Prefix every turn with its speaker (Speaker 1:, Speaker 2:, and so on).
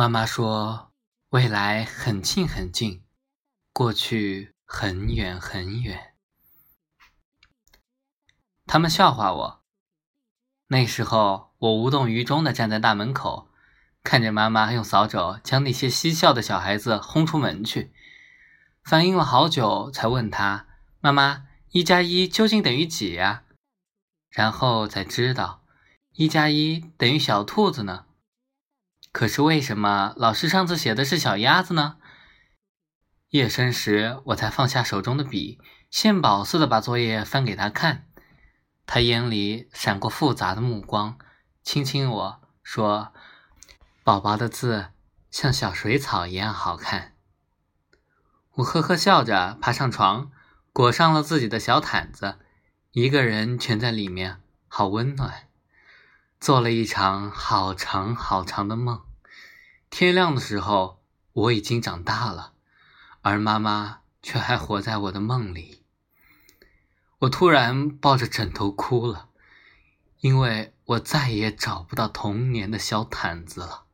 Speaker 1: 妈妈说：“未来很近很近，过去很远很远。”他们笑话我。那时候，我无动于衷地站在大门口，看着妈妈用扫帚将那些嬉笑的小孩子轰出门去。反应了好久，才问他：“妈妈，一加一究竟等于几呀？”然后才知道，一加一等于小兔子呢。可是为什么老师上次写的是小鸭子呢？夜深时，我才放下手中的笔，献宝似的把作业翻给他看。他眼里闪过复杂的目光，亲亲我说：“宝宝的字像小水草一样好看。”我呵呵笑着爬上床，裹上了自己的小毯子，一个人蜷在里面，好温暖。做了一场好长好长的梦，天亮的时候我已经长大了，而妈妈却还活在我的梦里。我突然抱着枕头哭了，因为我再也找不到童年的小毯子了。